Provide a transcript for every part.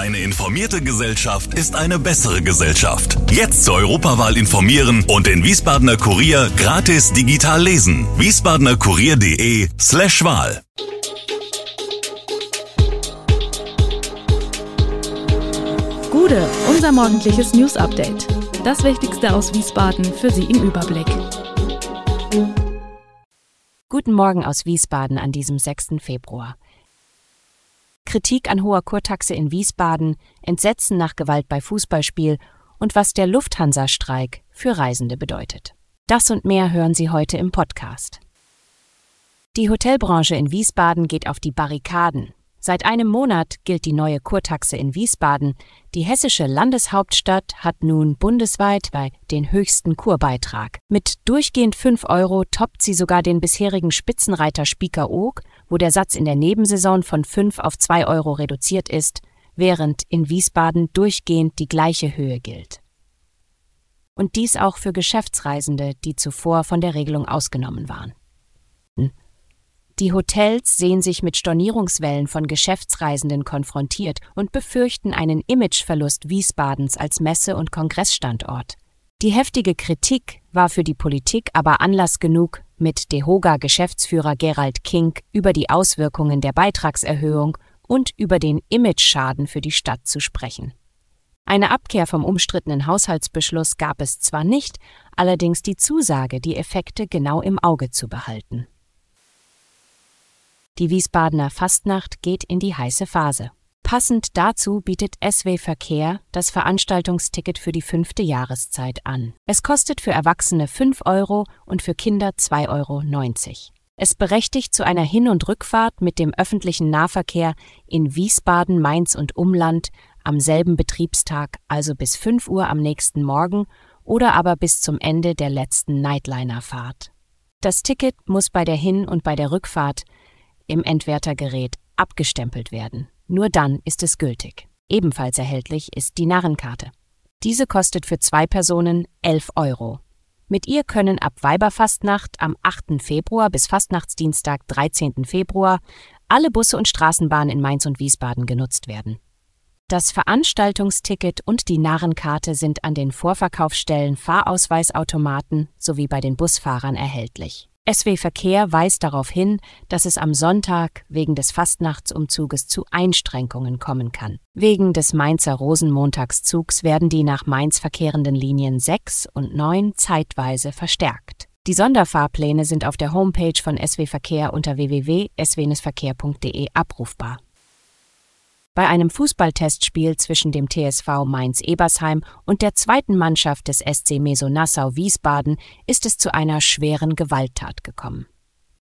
Eine informierte Gesellschaft ist eine bessere Gesellschaft. Jetzt zur Europawahl informieren und den Wiesbadener Kurier gratis digital lesen. wiesbadenerkurier.de slash Wahl. Gude, unser morgendliches News Update. Das Wichtigste aus Wiesbaden für Sie im Überblick. Guten Morgen aus Wiesbaden an diesem 6. Februar. Kritik an hoher Kurtaxe in Wiesbaden, Entsetzen nach Gewalt bei Fußballspiel und was der Lufthansa-Streik für Reisende bedeutet. Das und mehr hören Sie heute im Podcast. Die Hotelbranche in Wiesbaden geht auf die Barrikaden. Seit einem Monat gilt die neue Kurtaxe in Wiesbaden. Die hessische Landeshauptstadt hat nun bundesweit den höchsten Kurbeitrag. Mit durchgehend 5 Euro toppt sie sogar den bisherigen Spitzenreiter Spiekeroog, wo der Satz in der Nebensaison von 5 auf 2 Euro reduziert ist, während in Wiesbaden durchgehend die gleiche Höhe gilt. Und dies auch für Geschäftsreisende, die zuvor von der Regelung ausgenommen waren. Die Hotels sehen sich mit Stornierungswellen von Geschäftsreisenden konfrontiert und befürchten einen Imageverlust Wiesbadens als Messe- und Kongressstandort. Die heftige Kritik war für die Politik aber Anlass genug, mit DEHOGA-Geschäftsführer Gerald Kink über die Auswirkungen der Beitragserhöhung und über den Imageschaden für die Stadt zu sprechen. Eine Abkehr vom umstrittenen Haushaltsbeschluss gab es zwar nicht, allerdings die Zusage, die Effekte genau im Auge zu behalten. Die Wiesbadener Fastnacht geht in die heiße Phase. Passend dazu bietet SW Verkehr das Veranstaltungsticket für die fünfte Jahreszeit an. Es kostet für Erwachsene 5 Euro und für Kinder 2,90 Euro. Es berechtigt zu einer Hin- und Rückfahrt mit dem öffentlichen Nahverkehr in Wiesbaden, Mainz und Umland am selben Betriebstag, also bis 5 Uhr am nächsten Morgen oder aber bis zum Ende der letzten Nightliner-Fahrt. Das Ticket muss bei der Hin- und bei der Rückfahrt im Entwertergerät abgestempelt werden. Nur dann ist es gültig. Ebenfalls erhältlich ist die Narrenkarte. Diese kostet für zwei Personen 11 Euro. Mit ihr können ab Weiberfastnacht am 8. Februar bis Fastnachtsdienstag 13. Februar alle Busse und Straßenbahnen in Mainz und Wiesbaden genutzt werden. Das Veranstaltungsticket und die Narrenkarte sind an den Vorverkaufsstellen Fahrausweisautomaten sowie bei den Busfahrern erhältlich. SW Verkehr weist darauf hin, dass es am Sonntag wegen des Fastnachtsumzuges zu Einschränkungen kommen kann. Wegen des Mainzer Rosenmontagszugs werden die nach Mainz verkehrenden Linien 6 und 9 zeitweise verstärkt. Die Sonderfahrpläne sind auf der Homepage von SW Verkehr unter www.swenesverkehr.de abrufbar. Bei einem Fußballtestspiel zwischen dem TSV Mainz-Ebersheim und der zweiten Mannschaft des SC Meso Nassau Wiesbaden ist es zu einer schweren Gewalttat gekommen.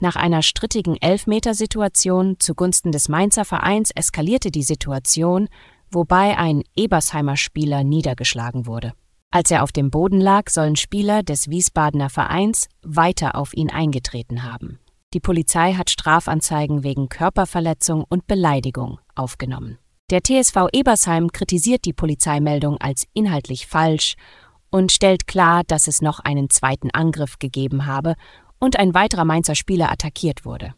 Nach einer strittigen Elfmetersituation zugunsten des Mainzer Vereins eskalierte die Situation, wobei ein Ebersheimer Spieler niedergeschlagen wurde. Als er auf dem Boden lag, sollen Spieler des Wiesbadener Vereins weiter auf ihn eingetreten haben. Die Polizei hat Strafanzeigen wegen Körperverletzung und Beleidigung aufgenommen. Der TSV Ebersheim kritisiert die Polizeimeldung als inhaltlich falsch und stellt klar, dass es noch einen zweiten Angriff gegeben habe und ein weiterer Mainzer Spieler attackiert wurde.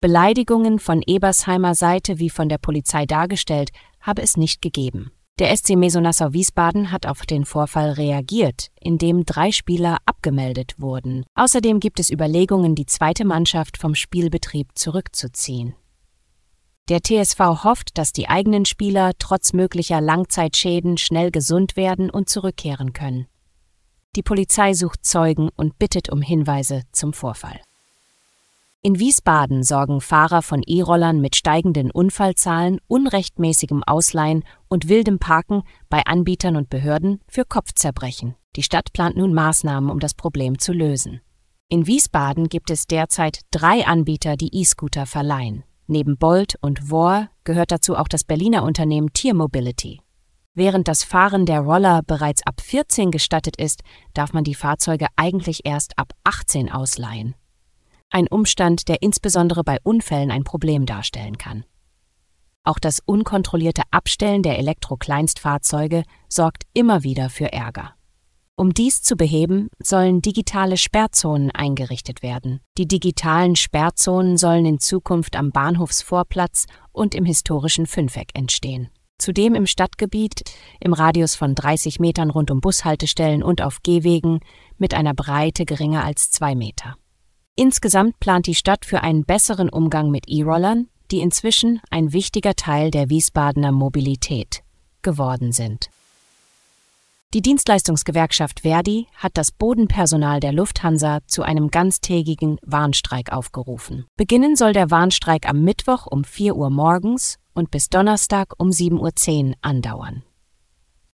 Beleidigungen von Ebersheimer Seite wie von der Polizei dargestellt habe es nicht gegeben. Der SC Mesonassau Wiesbaden hat auf den Vorfall reagiert, indem drei Spieler abgemeldet wurden. Außerdem gibt es Überlegungen, die zweite Mannschaft vom Spielbetrieb zurückzuziehen. Der TSV hofft, dass die eigenen Spieler trotz möglicher Langzeitschäden schnell gesund werden und zurückkehren können. Die Polizei sucht Zeugen und bittet um Hinweise zum Vorfall. In Wiesbaden sorgen Fahrer von E-Rollern mit steigenden Unfallzahlen, unrechtmäßigem Ausleihen und wildem Parken bei Anbietern und Behörden für Kopfzerbrechen. Die Stadt plant nun Maßnahmen, um das Problem zu lösen. In Wiesbaden gibt es derzeit drei Anbieter, die E-Scooter verleihen. Neben Bolt und Vor gehört dazu auch das Berliner Unternehmen Tier Mobility. Während das Fahren der Roller bereits ab 14 gestattet ist, darf man die Fahrzeuge eigentlich erst ab 18 ausleihen ein Umstand, der insbesondere bei Unfällen ein Problem darstellen kann. Auch das unkontrollierte Abstellen der Elektrokleinstfahrzeuge sorgt immer wieder für Ärger. Um dies zu beheben, sollen digitale Sperrzonen eingerichtet werden. Die digitalen Sperrzonen sollen in Zukunft am Bahnhofsvorplatz und im historischen Fünfeck entstehen. Zudem im Stadtgebiet im Radius von 30 Metern rund um Bushaltestellen und auf Gehwegen mit einer Breite geringer als zwei Meter. Insgesamt plant die Stadt für einen besseren Umgang mit E-Rollern, die inzwischen ein wichtiger Teil der Wiesbadener Mobilität geworden sind. Die Dienstleistungsgewerkschaft Verdi hat das Bodenpersonal der Lufthansa zu einem ganztägigen Warnstreik aufgerufen. Beginnen soll der Warnstreik am Mittwoch um 4 Uhr morgens und bis Donnerstag um 7.10 Uhr andauern.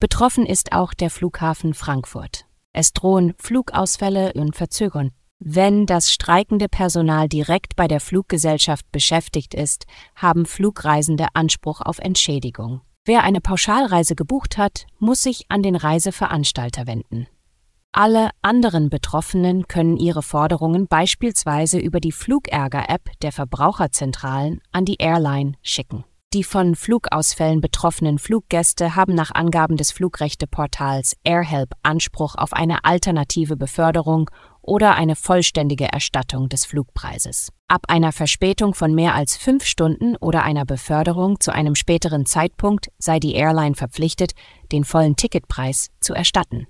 Betroffen ist auch der Flughafen Frankfurt. Es drohen Flugausfälle und Verzögerungen. Wenn das streikende Personal direkt bei der Fluggesellschaft beschäftigt ist, haben Flugreisende Anspruch auf Entschädigung. Wer eine Pauschalreise gebucht hat, muss sich an den Reiseveranstalter wenden. Alle anderen Betroffenen können ihre Forderungen beispielsweise über die Flugärger-App der Verbraucherzentralen an die Airline schicken. Die von Flugausfällen betroffenen Fluggäste haben nach Angaben des Flugrechteportals AirHelp Anspruch auf eine alternative Beförderung oder eine vollständige Erstattung des Flugpreises. Ab einer Verspätung von mehr als fünf Stunden oder einer Beförderung zu einem späteren Zeitpunkt sei die Airline verpflichtet, den vollen Ticketpreis zu erstatten.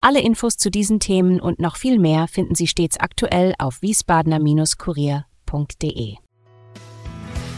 Alle Infos zu diesen Themen und noch viel mehr finden Sie stets aktuell auf wiesbadener-kurier.de.